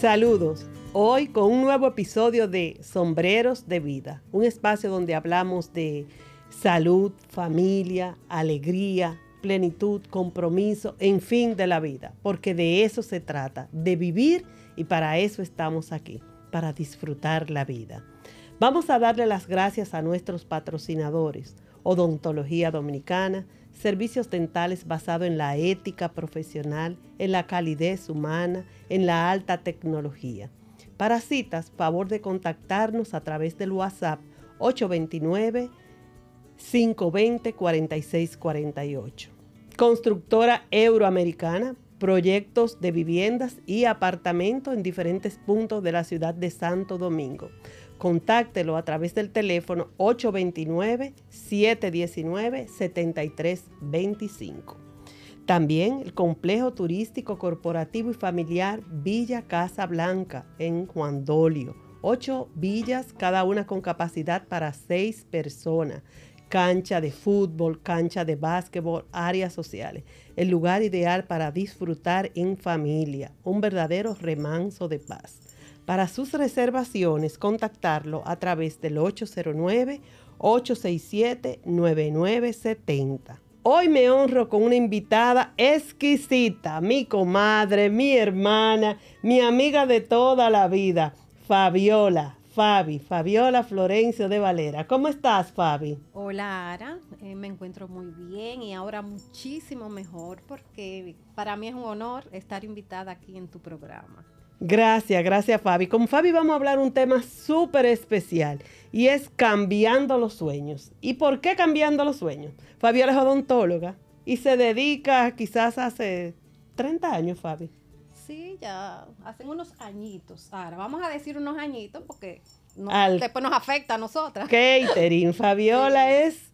Saludos. Hoy con un nuevo episodio de Sombreros de Vida, un espacio donde hablamos de salud, familia, alegría, plenitud, compromiso, en fin, de la vida, porque de eso se trata, de vivir y para eso estamos aquí, para disfrutar la vida. Vamos a darle las gracias a nuestros patrocinadores, Odontología Dominicana, servicios dentales basados en la ética profesional, en la calidez humana, en la alta tecnología. Para citas, favor de contactarnos a través del WhatsApp 829 520 4648. Constructora Euroamericana, proyectos de viviendas y apartamentos en diferentes puntos de la ciudad de Santo Domingo. Contáctelo a través del teléfono 829-719-7325. También el complejo turístico corporativo y familiar Villa Casa Blanca en Juan Dolio. Ocho villas, cada una con capacidad para seis personas cancha de fútbol, cancha de básquetbol, áreas sociales. El lugar ideal para disfrutar en familia, un verdadero remanso de paz. Para sus reservaciones, contactarlo a través del 809-867-9970. Hoy me honro con una invitada exquisita, mi comadre, mi hermana, mi amiga de toda la vida, Fabiola. Fabi, Fabiola Florencio de Valera. ¿Cómo estás, Fabi? Hola, Ara. Eh, me encuentro muy bien y ahora muchísimo mejor porque para mí es un honor estar invitada aquí en tu programa. Gracias, gracias, Fabi. Con Fabi vamos a hablar un tema súper especial y es cambiando los sueños. ¿Y por qué cambiando los sueños? Fabiola es odontóloga y se dedica quizás hace 30 años, Fabi sí, ya hacen unos añitos. Ahora, vamos a decir unos añitos porque después nos afecta a nosotras. Catering, Fabiola es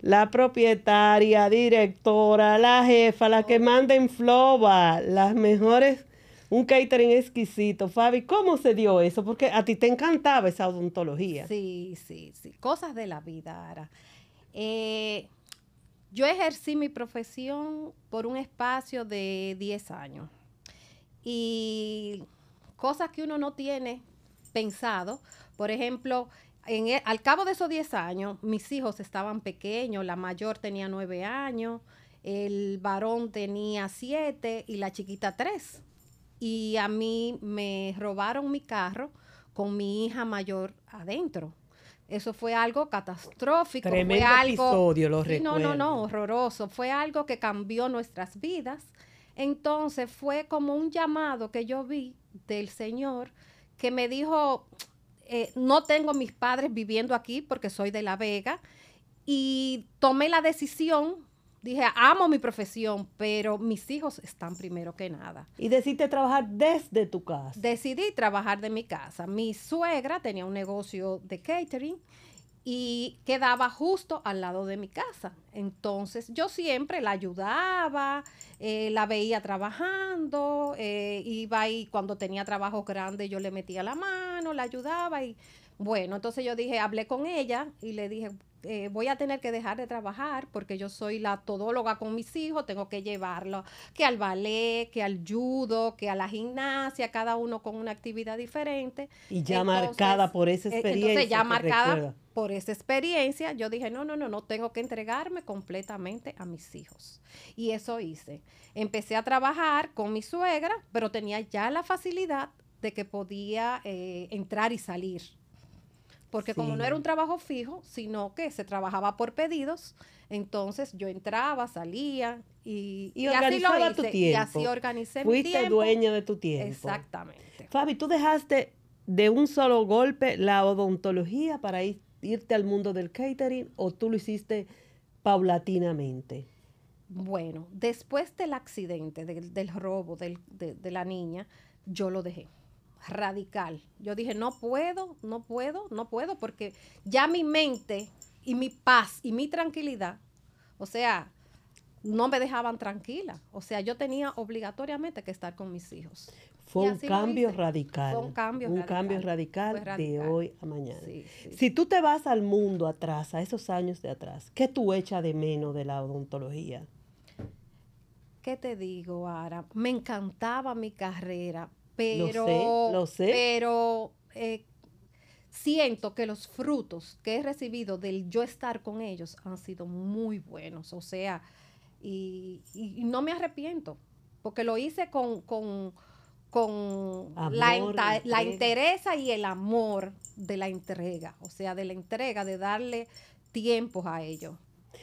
la propietaria, directora, la jefa, la que manda en Floba, las mejores, un catering exquisito. Fabi, ¿cómo se dio eso? Porque a ti te encantaba esa odontología. Sí, sí, sí. Cosas de la vida, Ara. Eh, yo ejercí mi profesión por un espacio de 10 años y cosas que uno no tiene pensado. Por ejemplo, e, al cabo de esos 10 años, mis hijos estaban pequeños, la mayor tenía 9 años, el varón tenía 7 y la chiquita 3. Y a mí me robaron mi carro con mi hija mayor adentro. Eso fue algo catastrófico. Tremendo fue algo, episodio, lo No, no, no, horroroso. Fue algo que cambió nuestras vidas entonces fue como un llamado que yo vi del Señor que me dijo, eh, no tengo mis padres viviendo aquí porque soy de La Vega y tomé la decisión dije, amo mi profesión, pero mis hijos están primero que nada. ¿Y decidiste trabajar desde tu casa? Decidí trabajar de mi casa. Mi suegra tenía un negocio de catering y quedaba justo al lado de mi casa. Entonces yo siempre la ayudaba, eh, la veía trabajando, eh, iba ahí cuando tenía trabajos grandes, yo le metía la mano, la ayudaba y bueno, entonces yo dije, hablé con ella y le dije, eh, voy a tener que dejar de trabajar porque yo soy la todóloga con mis hijos, tengo que llevarlo que al ballet, que al judo, que a la gimnasia, cada uno con una actividad diferente. Y ya marcada por esa experiencia. Entonces ya marcada por esa experiencia, yo dije, no, no, no, no, tengo que entregarme completamente a mis hijos. Y eso hice. Empecé a trabajar con mi suegra, pero tenía ya la facilidad de que podía eh, entrar y salir. Porque como no era un trabajo fijo, sino que se trabajaba por pedidos, entonces yo entraba, salía y, y, así lo hice. Tu tiempo. Y así organicé Fuiste mi tiempo. dueña de tu tiempo. Exactamente. Fabi, tú dejaste de un solo golpe la odontología para ir irte al mundo del catering o tú lo hiciste paulatinamente? Bueno, después del accidente, del, robo de, de la niña, yo lo dejé radical. Yo dije, no puedo, no puedo, no puedo, porque ya mi mente y mi paz y mi tranquilidad, o sea, no me dejaban tranquila. O sea, yo tenía obligatoriamente que estar con mis hijos. Fue un cambio radical. Fue un cambio un radical. cambio radical, de hoy a mañana. Si tú te vas al mundo atrás, a esos años de atrás, ¿qué tú echas de menos de la odontología? ¿Qué te digo, Ara? Me encantaba mi carrera, pero, lo sé. pero eh, siento que los frutos que he recibido del yo estar con ellos han sido muy buenos. O sea, y, y no me arrepiento, porque lo hice con, con, con la, enta- la interesa y el amor de la entrega, o sea, de la entrega, de darle tiempos a ellos,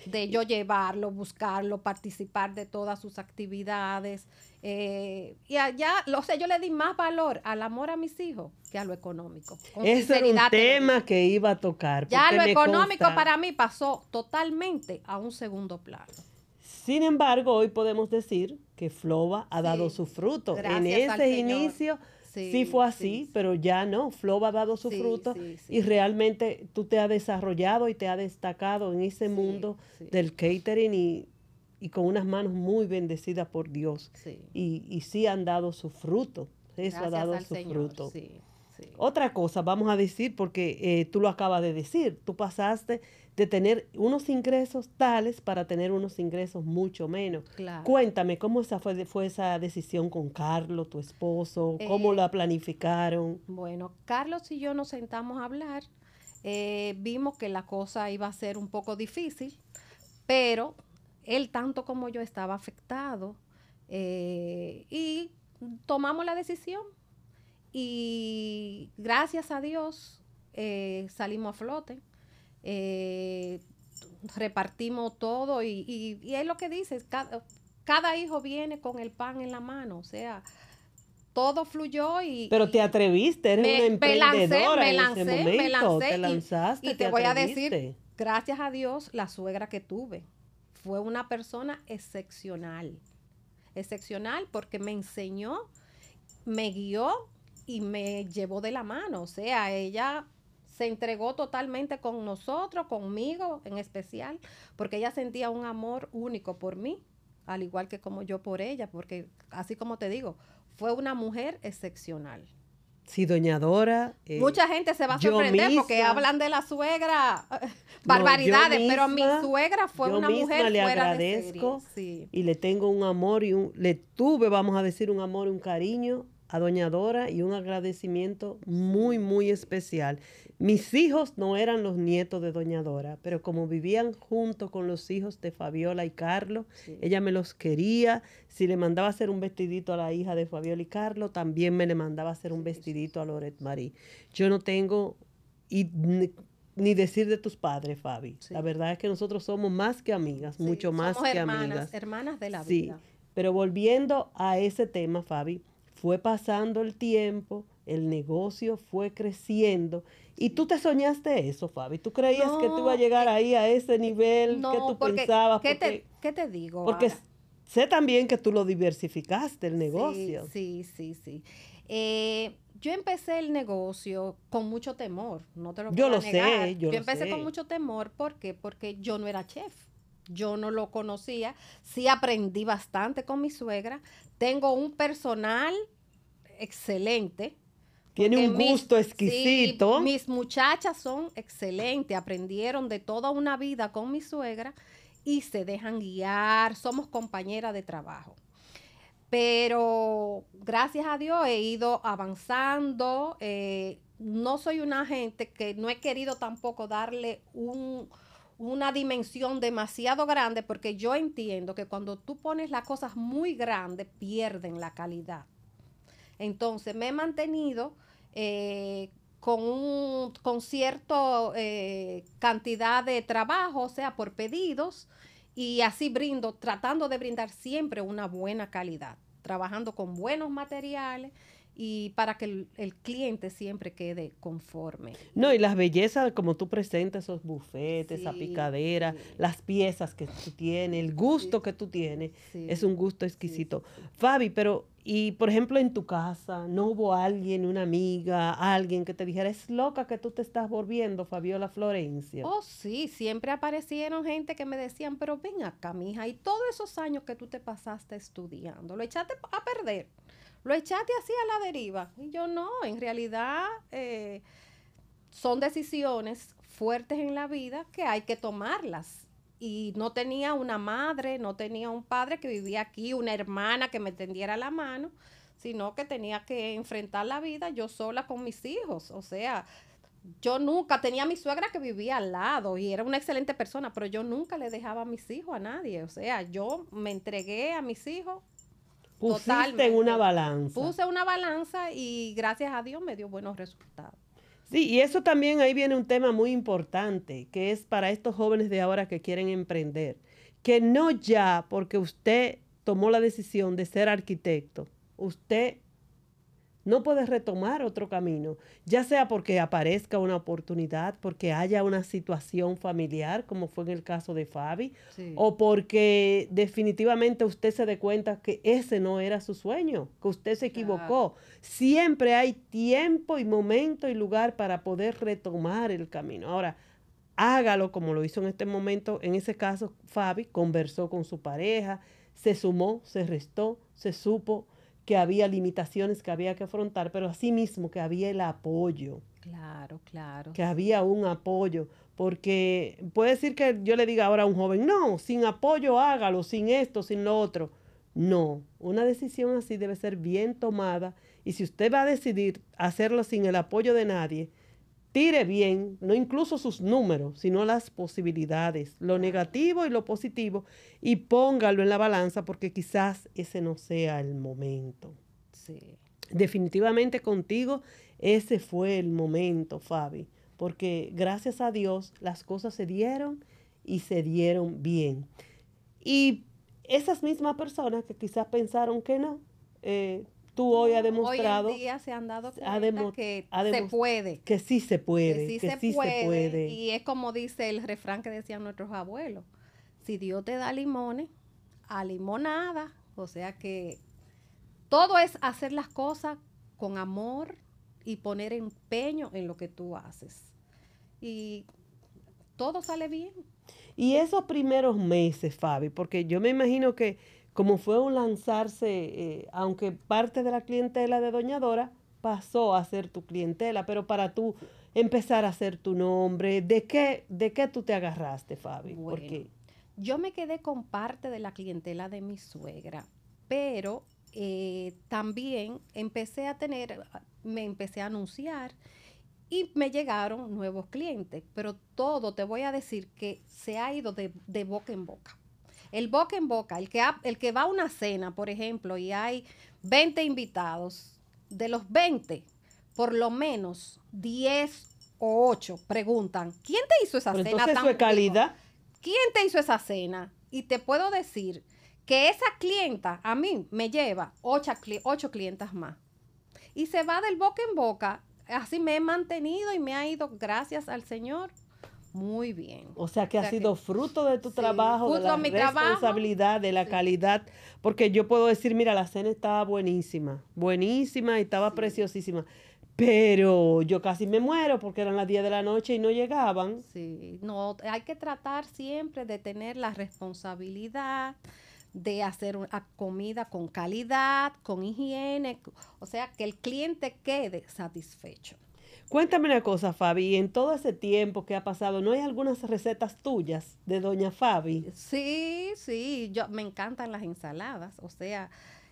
de yo llevarlo, buscarlo, participar de todas sus actividades. eh, y allá, o sea, yo le di más valor al amor a mis hijos que a lo económico. Con Ese era un tema que iba a tocar. Ya lo económico consta- para mí pasó totalmente a un segundo plano. Sin embargo, hoy podemos decir que Flova ha dado Sí. su fruto. en ese inicio sí, Sí, fue así, sí, pero ya no. Flova ha dado su Sí, fruto y realmente tú te has desarrollado y te has destacado en ese mundo del catering y, y con unas manos muy bendecidas por Dios. Y, y sí han dado su fruto. Eso ha dado su Señor, fruto. Otra cosa, vamos a decir, porque eh, tú lo acabas de decir, tú pasaste de tener unos ingresos tales para tener unos ingresos mucho menos. Claro. Cuéntame, ¿cómo esa fue, fue esa decisión con Carlos, tu esposo? ¿Cómo Eh, la planificaron? Bueno, Carlos y yo nos sentamos a hablar. eh, vimos que la cosa iba a ser un poco difícil, pero él tanto como yo estaba afectado eh, y tomamos la decisión y gracias a Dios eh, salimos a flote. Eh, repartimos todo y, y- y es lo que dices, cada, cada hijo viene con el pan en la mano, o sea, todo fluyó y... Pero te atreviste, eres me- una me lancé, emprendedora me en lancé, ese me momento. lancé te y- lanzaste, y te voy a decir, gracias a Dios, la suegra que tuve fue una persona excepcional. Excepcional porque me enseñó, me guió y me llevó de la mano. O sea, ella se entregó totalmente con nosotros, conmigo en especial, porque ella sentía un amor único por mí, al igual que como yo por ella, porque así como te digo, fue una mujer excepcional. Sí, doña Dora. eh, Mucha gente se va a sorprender porque hablan de la suegra No, barbaridades, pero mi suegra fue yo una misma mujer le fuera agradezco de serie. Sí. y le tengo un amor y un, le tuve, vamos a decir, un amor y un cariño a Doña Dora y un agradecimiento muy, muy especial. Mis hijos no eran los nietos de Doña Dora, pero como vivían junto con los hijos de Fabiola y Carlos, Sí. ella me los quería. Si le mandaba hacer un vestidito a la hija de Fabiola y Carlos, también me le mandaba hacer un vestidito a Loret Marie. Yo no tengo y ni, ni decir de tus padres, Fabi. Sí. La verdad es que nosotros somos más que amigas, Sí, mucho más somos que hermanas, amigas. hermanas de la Sí, vida. pero volviendo a ese tema, Fabi, fue pasando el tiempo, el negocio fue creciendo y tú te soñaste eso, Fabi. ¿Tú creías que tú ibas a llegar ahí a ese nivel No, que tú porque, pensabas? ¿qué, porque te, qué te digo? porque sé también que tú lo diversificaste, el negocio. Sí, sí, sí. sí. Eh, yo empecé el negocio con mucho temor, no te lo Yo voy a lo sé, negar. yo lo empecé sé. con mucho temor, ¿por qué? Porque yo no era chef. Yo no lo conocía. Sí aprendí bastante con mi suegra. Tengo un personal excelente. Tiene un mis- gusto sí, exquisito. mis muchachas son excelentes, aprendieron de toda una vida con mi suegra y se dejan guiar, somos compañeras de trabajo. Pero gracias a Dios he ido avanzando. eh, no soy una gente que no he querido tampoco darle un- una dimensión demasiado grande porque yo entiendo que cuando tú pones las cosas muy grandes pierden la calidad. Entonces me he mantenido eh, con, un, con cierta cantidad de trabajo, o sea, por pedidos, y así brindo, tratando de brindar siempre una buena calidad, trabajando con buenos materiales y para que el, el cliente siempre quede conforme. No, y las bellezas como tú presentas esos bufetes, esa picadera, sí. las piezas que tú tienes, el gusto que tú tienes, es un gusto exquisito. Fabi, pero, y por ejemplo en tu casa, ¿no hubo alguien, una amiga, alguien que te dijera, es loca que tú te estás volviendo, Fabiola Florencia? Oh, sí, siempre aparecieron gente que me decían, pero ven acá, mija, y todos esos años que tú te pasaste estudiando, lo echaste a perder, lo echaste así a la deriva. Y yo no, en realidad eh, son decisiones fuertes en la vida que hay que tomarlas. Y no tenía una madre, no tenía un padre que vivía aquí, una hermana que me tendiera la mano. sino que tenía que enfrentar la vida yo sola con mis hijos. O sea, yo nunca tenía a mi suegra que vivía al lado y era una excelente persona, pero yo nunca le dejaba a mis hijos a nadie. O sea, yo me entregué a mis hijos. Pusiste en una balanza. Puse una balanza y gracias a Dios me dio buenos resultados. Sí, y eso también ahí viene un tema muy importante, que es para estos jóvenes de ahora que quieren emprender, que no ya porque usted tomó la decisión de ser arquitecto, usted no puede retomar otro camino, ya sea porque aparezca una oportunidad, porque haya una situación familiar, como fue en el caso de Fabi, o porque definitivamente usted se dé cuenta que ese no era su sueño, que usted se equivocó. Siempre hay tiempo y momento y lugar para poder retomar el camino. Ahora, hágalo como lo hizo en este momento, en ese caso Fabi conversó con su pareja, se sumó, se restó, se supo que había limitaciones que había que afrontar, pero asimismo que había el apoyo. Claro, claro. Que había un apoyo, porque puede decir que yo le diga ahora a un joven, no, sin apoyo hágalo, sin esto, sin lo otro. No, una decisión así debe ser bien tomada y si usted va a decidir hacerlo sin el apoyo de nadie, tire bien, no incluso sus números, sino las posibilidades, lo negativo y lo positivo, y póngalo en la balanza porque quizás ese no sea el momento. Sí. Definitivamente contigo ese fue el momento, Fabi, porque gracias a Dios las cosas se dieron y se dieron bien. Y esas mismas personas que quizás pensaron que no, eh, tú hoy has demostrado. Hoy en día se han dado cuenta que se puede. Que sí se puede. Que sí, se, puede, Y es como dice el refrán que decían nuestros abuelos. Si Dios te da limones, a limonada. O sea que todo es hacer las cosas con amor y poner empeño en lo que tú haces. Y todo sale bien. Y esos primeros meses, Fabi, porque yo me imagino que como fue un lanzarse, eh, aunque parte de la clientela de Doña Dora pasó a ser tu clientela, pero para tú empezar a hacer tu nombre, ¿de qué, de qué tú te agarraste, Fabi? Porque yo me quedé con parte de la clientela de mi suegra, pero eh, también empecé a tener, me empecé a anunciar y me llegaron nuevos clientes, pero todo te voy a decir que se ha ido de, de boca en boca el boca en boca, el que, el que va a una cena, por ejemplo, y hay 20 invitados, de los 20, por lo menos 10 o 8 preguntan, ¿quién te hizo esa cena tan calidad? ¿Quién te hizo esa cena? Y te puedo decir que esa clienta a mí me lleva 8, ocho clientas más. Y se va del boca en boca. Así me he mantenido y me ha ido, gracias al Señor, muy bien. O sea que ha sido fruto de tu trabajo, de la responsabilidad, de la calidad. Porque yo puedo decir, mira, la cena estaba buenísima, buenísima y estaba preciosísima. Pero yo casi me muero porque eran las 10 de la noche y no llegaban. Sí, no, hay que tratar siempre de tener la responsabilidad de hacer una comida con calidad, con higiene, o sea, que el cliente quede satisfecho. Cuéntame una cosa, Fabi, en todo ese tiempo que ha pasado, ¿no hay algunas recetas tuyas de Doña Fabi? Sí, sí, yo me encantan las ensaladas, o sea,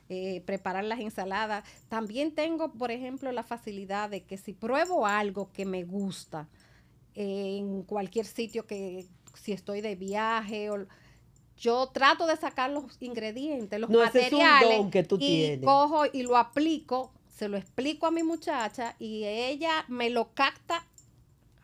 eh, preparar las ensaladas. También tengo, por ejemplo, la facilidad de que si pruebo algo que me gusta en cualquier sitio que si estoy de viaje o yo trato de sacar los ingredientes, los materiales que tú y cojo y lo aplico se lo explico a mi muchacha y ella me lo capta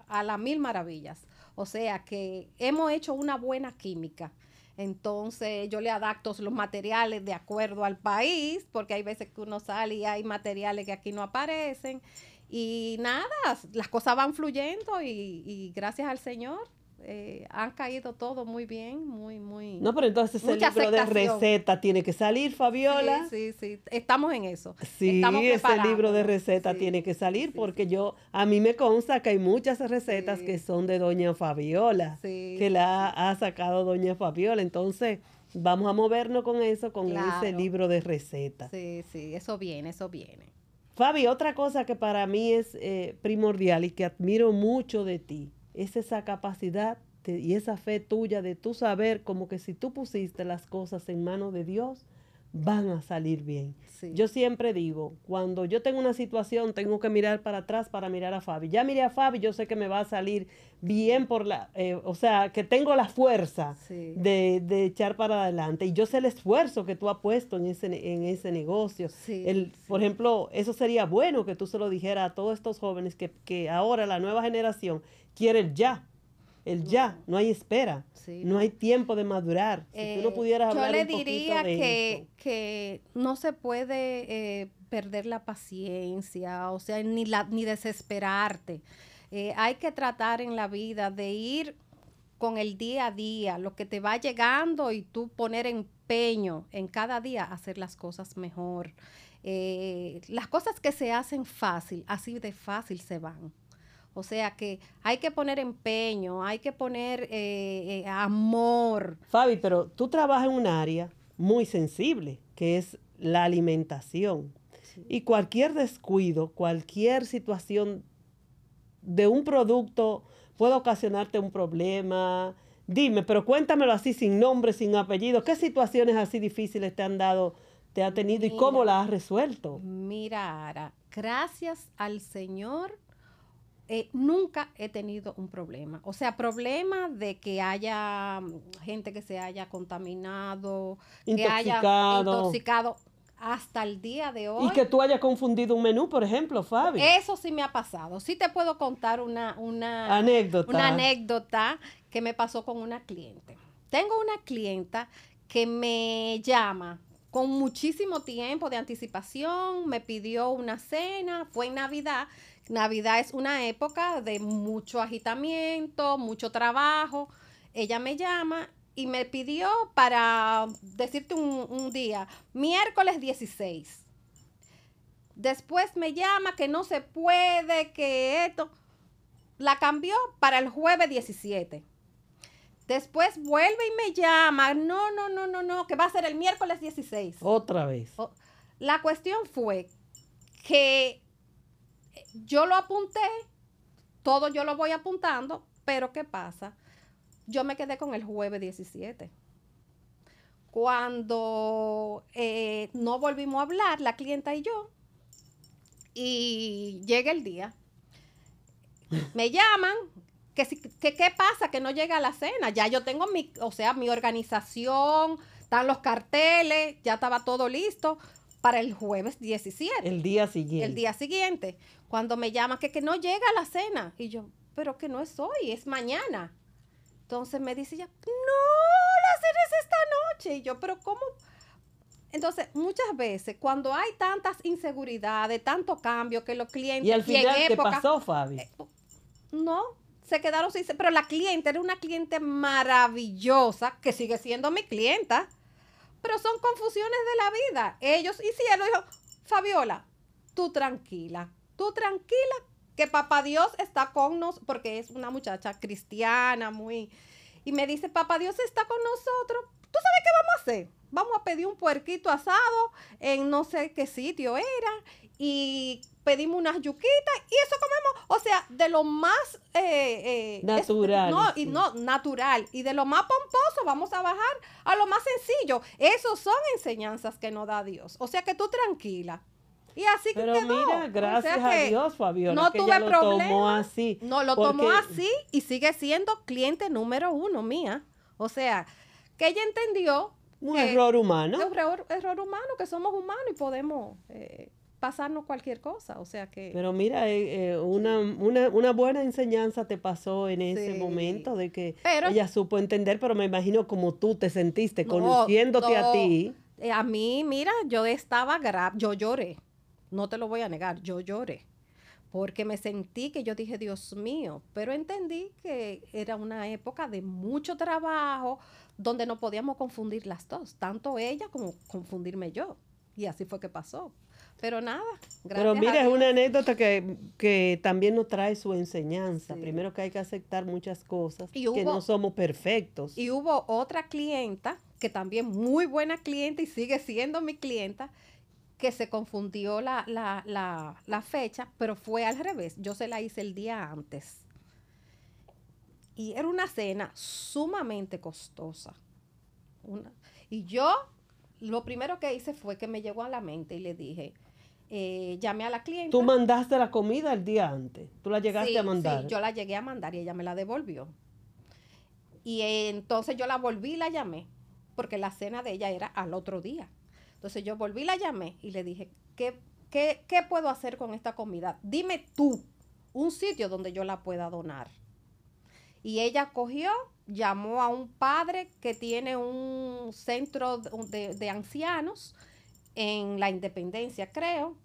a las mil maravillas. O sea que hemos hecho una buena química. Entonces yo le adapto los materiales de acuerdo al país, porque hay veces que uno sale y hay materiales que aquí no aparecen. Y nada, las cosas van fluyendo y, y gracias al Señor eh, han caído todo muy bien, muy, muy. No, pero entonces el libro de receta tiene que salir, Fabiola. Sí, sí, sí. estamos en eso. Sí, ese libro de receta tiene que salir porque yo, a mí me consta que hay muchas recetas que son de Doña Fabiola, que la ha sacado Doña Fabiola. Entonces, vamos a movernos con eso, con ese libro de recetas. Sí, sí, eso viene, eso viene. Fabi, otra cosa que para mí es eh, primordial y que admiro mucho de ti es esa capacidad y esa fe tuya de tú saber como que si tú pusiste las cosas en manos de Dios, van a salir bien. Sí. Yo siempre digo, cuando yo tengo una situación, tengo que mirar para atrás para mirar a Fabi. Ya miré a Fabi, yo sé que me va a salir bien por la, eh, o sea, que tengo la fuerza Sí. de, de echar para adelante. Y yo sé el esfuerzo que tú has puesto en ese, en ese negocio. Sí, El, Por ejemplo, eso sería bueno que tú se lo dijeras a todos estos jóvenes que, que ahora la nueva generación quiere el ya. El ya, no hay espera, Sí, no hay tiempo de madurar. Si tú no Eh, pudieras hablar Yo le un poquito diría de que, que no se puede eh, perder la paciencia, o sea, ni, la, ni desesperarte. Eh, hay que tratar en la vida de ir con el día a día, lo que te va llegando y tú poner empeño en cada día a hacer las cosas mejor. Las cosas que se hacen fácil, así de fácil se van. O sea que hay que poner empeño, hay que poner eh, eh, amor, Fabi, pero tú trabajas en un área muy sensible, que es la alimentación. Y cualquier descuido, cualquier situación de un producto puede ocasionarte un problema. Dime, pero cuéntamelo así, sin nombre, sin apellido. ¿Qué situaciones así difíciles te han dado, te ha tenido y cómo las has resuelto? Mira, Ara, gracias al Señor, eh, nunca he tenido un problema. O sea, problema de que haya mm, gente que se haya contaminado, que haya Intoxicado. intoxicado hasta el día de hoy. Y que tú hayas confundido un menú, por ejemplo, Fabi. Eso sí me ha pasado. Sí te puedo contar una, una, Anécdota. una anécdota que me pasó con una cliente. Tengo una clienta que me llama con muchísimo tiempo de anticipación, me pidió una cena, fue en Navidad. Navidad es una época de mucho agitamiento, mucho trabajo. Ella me llama y me pidió para decirte un, un día, miércoles 16. Después me llama que no se puede, que esto. La cambió para el jueves 17. Después vuelve y me llama. No, no, no, no, no, que va a ser el miércoles 16. Otra vez. La cuestión fue que yo lo apunté, todo yo lo voy apuntando, pero ¿qué pasa? Yo me quedé con el jueves 17. Cuando eh, no volvimos a hablar, la clienta y yo, y llega el día, me llaman, que, que qué pasa, que no llega a la cena. Ya yo tengo mi, o sea, mi organización, están los carteles, ya estaba todo listo para el jueves 17 El día siguiente. el día siguiente, cuando me llama que, que no llega a la cena. Y yo, pero que no es hoy, es mañana. Entonces me dice ella, no, la cena es esta noche. Y yo, pero ¿cómo? Entonces, muchas veces, cuando hay tantas inseguridades, tanto cambio, que los clientes... Y al final, ¿qué época- pasó, Fabi? eh, no, se quedaron sin... Pero la cliente era una cliente maravillosa, que sigue siendo mi clienta, pero son confusiones de la vida. Ellos hicieron, dijo, Fabiola, tú tranquila, tú tranquila, que papá Dios está con nosotros, porque es una muchacha cristiana, muy... Y me dice, papá Dios está con nosotros. ¿Tú sabes qué vamos a hacer? Vamos a pedir un puerquito asado en no sé qué sitio era y pedimos unas yuquitas y eso comemos, o sea, de lo más eh, eh, es- Natural, no, y no, natural. Y de lo más pomposo vamos a bajar a lo más sencillo. Esos son enseñanzas que nos da Dios. O sea que tú tranquila. Y así que Pero quedó. mira, O gracias a Dios, Fabiola, no que tuve lo tomó problema. así. No, lo tomó así y sigue siendo cliente número uno mía. O sea, que ella entendió Un que error humano. un error, error humano, que somos humanos y podemos eh, pasarnos cualquier cosa. O sea que... Pero mira, eh, eh, una, una, una buena enseñanza te pasó en ese Sí. momento de que Pero- ella supo entender, pero me imagino como tú te sentiste No, conociéndote a ti. Eh, a mí, mira, yo estaba grave, yo lloré, no te lo voy a negar, yo lloré, porque me sentí que yo dije, Dios mío, pero entendí que era una época de mucho trabajo donde no podíamos confundir las dos, tanto ella como confundirme yo. Y así fue que pasó. Pero nada, gracias Pero mira, es una anécdota que, que también nos trae su enseñanza. Sí. Primero que hay que aceptar muchas cosas, Y que no somos perfectos. Y hubo otra clienta, que también muy buena clienta y sigue siendo mi clienta, que se confundió la, la, la, la fecha, pero fue al revés. Yo se la hice el día antes. Y era una cena sumamente costosa. Una- y yo lo primero que hice fue que me llegó a la mente y le dije, eh, llamé a la clienta. Tú mandaste la comida el día antes. Tú la llegaste a mandar. Sí, yo la llegué a mandar y ella me la devolvió. Y entonces yo la volví y la llamé, porque la cena de ella era al otro día. Entonces yo volví, la llamé y le dije, ¿qué, qué, qué puedo hacer con esta comida? Dime tú un sitio donde yo la pueda donar. Y ella cogió, llamó a un padre que tiene un centro de, ancianos en la Independencia, creo.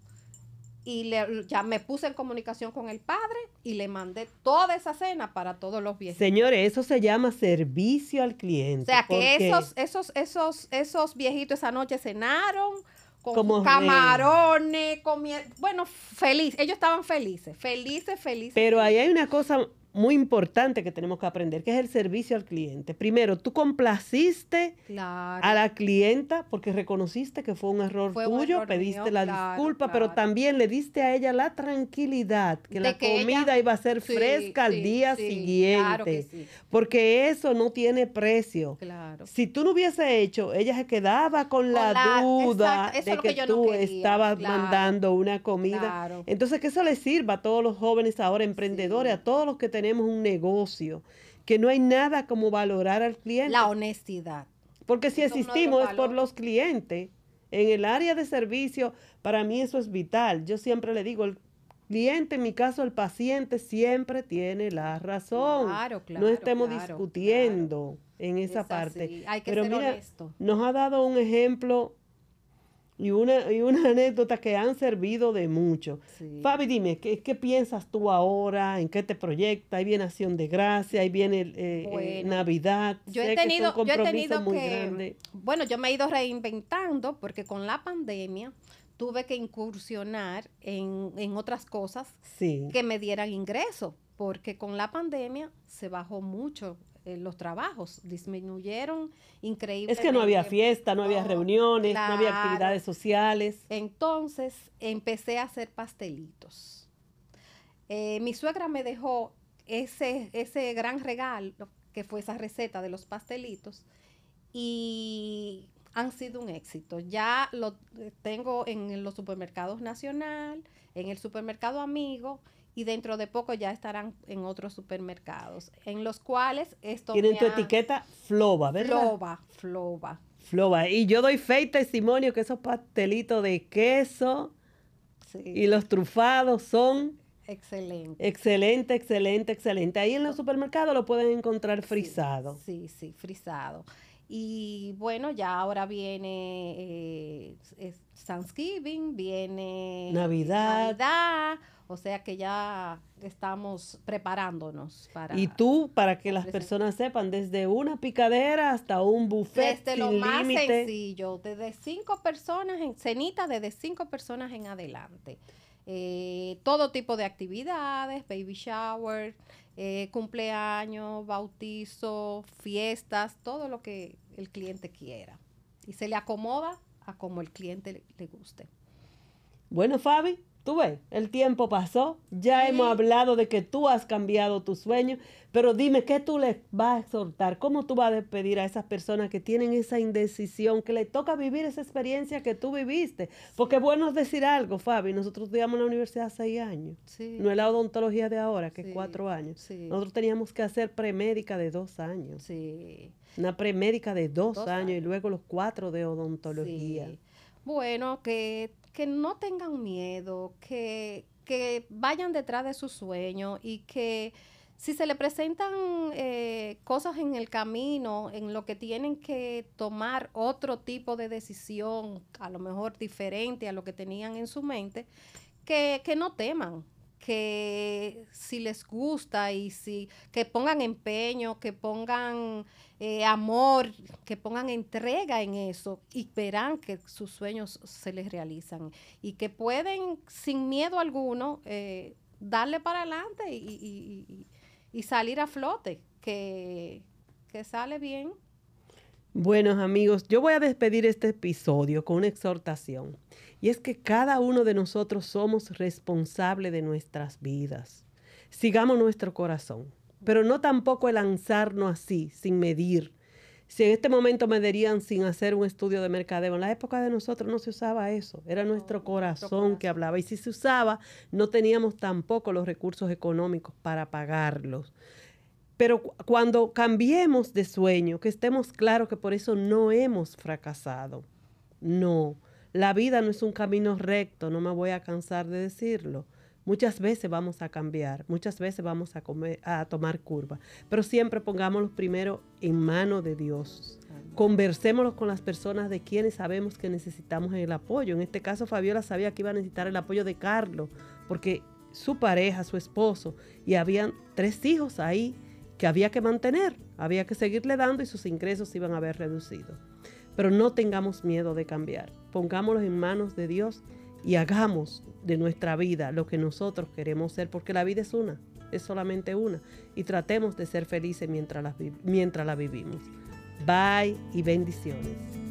Y le, ya me puse en comunicación con el padre y le mandé toda esa cena para todos los viejitos. Señores, eso se llama servicio al cliente. O sea que esos, esos, esos, esos viejitos esa noche cenaron, con camarones, comieron, bueno, feliz, ellos estaban felices, felices, felices. Pero ahí hay una cosa muy importante que tenemos que aprender, que es el servicio al cliente. Primero, tú complaciste a la clienta porque reconociste que fue un error tuyo, pediste la disculpa, pero también le diste a ella la tranquilidad que la comida iba a ser fresca al día siguiente. Porque eso no tiene precio. Si tú no hubiese hecho, ella se quedaba con, la, duda de que, tú estabas mandando una comida. Entonces, que eso le sirva a todos los jóvenes ahora emprendedores, a todos los que tenemos tenemos un negocio, que no hay nada como valorar al cliente. La honestidad. Porque si existimos es por los clientes. En el área de servicio, para mí eso es vital. Yo siempre le digo, el cliente, en mi caso el paciente, siempre tiene la razón. Claro, claro, no estemos discutiendo en esa parte. Hay que Pero mira, nos ha dado un ejemplo y una, y una anécdota que han servido de mucho. Fabi, dime, ¿qué, ¿qué, piensas tú ahora? ¿En qué te proyecta? Ahí viene Acción de Gracia, ahí viene eh, eh, Navidad. Yo he tenido, que, yo he tenido que bueno, yo me he ido reinventando porque con la pandemia tuve que incursionar en, en otras cosas que me dieran ingreso, porque con la pandemia se bajó mucho eh, los trabajos disminuyeron increíblemente. Es que no había fiesta, no, había reuniones, no había actividades sociales. Entonces empecé a hacer pastelitos. Eh, mi suegra me dejó ese, ese gran regalo, que fue esa receta de los pastelitos, y han sido un éxito. Ya lo tengo en los supermercados nacional, en el supermercado amigo y dentro de poco ya estarán en otros supermercados, en los cuales esto... Tienen tu etiqueta Floba, ¿verdad? Floba, Floba. Floba. Y yo doy fe y testimonio que esos pastelitos de queso y los trufados son... Excelente. Excelente, excelente, excelente. Ahí en los supermercados lo pueden encontrar frisado. Sí, sí, frisado. Y bueno, ya ahora viene eh, Thanksgiving, viene Navidad. Navidad o sea que ya estamos preparándonos para... Y tú, para que las personas sepan, desde una picadera hasta un buffet Desde lo más sencillo, desde cinco personas, en cenita, desde cinco personas en adelante. Eh, todo tipo de actividades, baby shower, eh, cumpleaños, bautizo, fiestas, todo lo que el cliente quiera. Y se le acomoda a como el cliente le guste. Bueno, Fabi, Tú ves, el tiempo pasó, ya hemos hablado de que tú has cambiado tu sueño, pero dime, ¿qué tú les vas a exhortar? ¿Cómo tú vas a despedir a esas personas que tienen esa indecisión, que le toca vivir esa experiencia que tú viviste? Porque bueno es decir algo, Fabi, nosotros estudiamos en la universidad seis años, no es la odontología de ahora, que es cuatro años. Nosotros teníamos que hacer premédica de dos años. Una premédica de dos, años, y luego los cuatro de odontología. Bueno, que que no tengan miedo, que, vayan detrás de su sueño y que si se le presentan eh, cosas en el camino, en lo que tienen que tomar otro tipo de decisión, a lo mejor diferente a lo que tenían en su mente, que, que no teman, que si les gusta y si que pongan empeño, que pongan eh, amor, que pongan entrega en eso y verán que sus sueños se les realizan y que pueden sin miedo alguno eh, darle para adelante y, salir a flote, que, que sale bien. Buenos amigos, yo voy a despedir este episodio con una exhortación. Y es que cada uno de nosotros somos responsable de nuestras vidas. Sigamos nuestro corazón, pero no tampoco el lanzarnos así, sin medir, Si en este momento me dirían sin hacer un estudio de mercadeo, en la época de nosotros no se usaba eso, era nuestro corazón que hablaba. Y si se usaba, no teníamos tampoco los recursos económicos para pagarlos. Pero cuando cambiemos de sueño, que estemos claros que por eso no hemos fracasado. No, la vida no es un camino recto, no me voy a cansar de decirlo. Muchas veces vamos a cambiar, muchas veces vamos a, a tomar curva, pero siempre pongámoslo primero en mano de Dios. Conversémoslo con las personas de quienes sabemos que necesitamos el apoyo. En este caso, Fabiola sabía que iba a necesitar el apoyo de Carlos, porque su pareja, su esposo, y habían tres hijos ahí que había que mantener, había que seguirle dando y sus ingresos iban a haber reducido. Pero no tengamos miedo de cambiar, pongámoslos en manos de Dios y hagamos de nuestra vida lo que nosotros queremos ser, porque la vida es una, es solamente una, y tratemos de ser felices mientras la, mientras la vivimos. Bye y bendiciones.